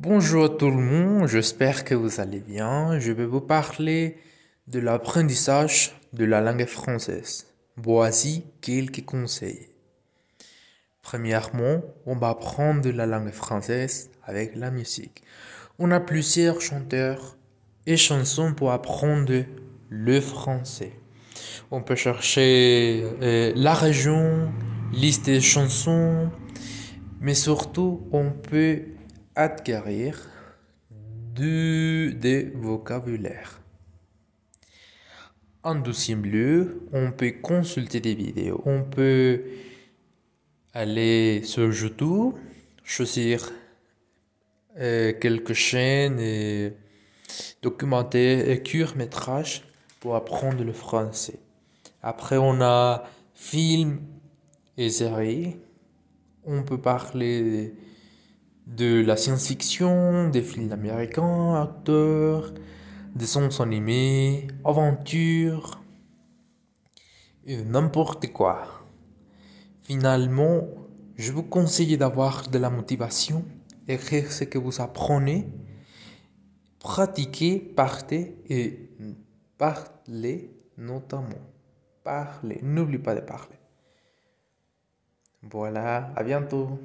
Bonjour tout le monde, j'espère que vous allez bien. Je vais vous parler de l'apprentissage de la langue française. Voici quelques conseils. Premièrement, on va apprendre la langue française avec la musique. On a plusieurs chanteurs et chansons pour apprendre le français. On peut chercher euh, la région, liste des chansons, mais surtout on peut acquérir du des. En deuxième lieu, on peut consulter des vidéos. On peut aller sur YouTube, choisir euh, quelques chaînes et documenter et court métrage pour apprendre le français. Après, on a films et séries. On peut parler de la science-fiction, des films américains, acteurs, des sons animés, aventures, n'importe quoi. Finalement, je vous conseille d'avoir de la motivation, écrire ce que vous apprenez, pratiquer, partez et parler notamment. Parler, n'oublie pas de parler. Voilà, à bientôt.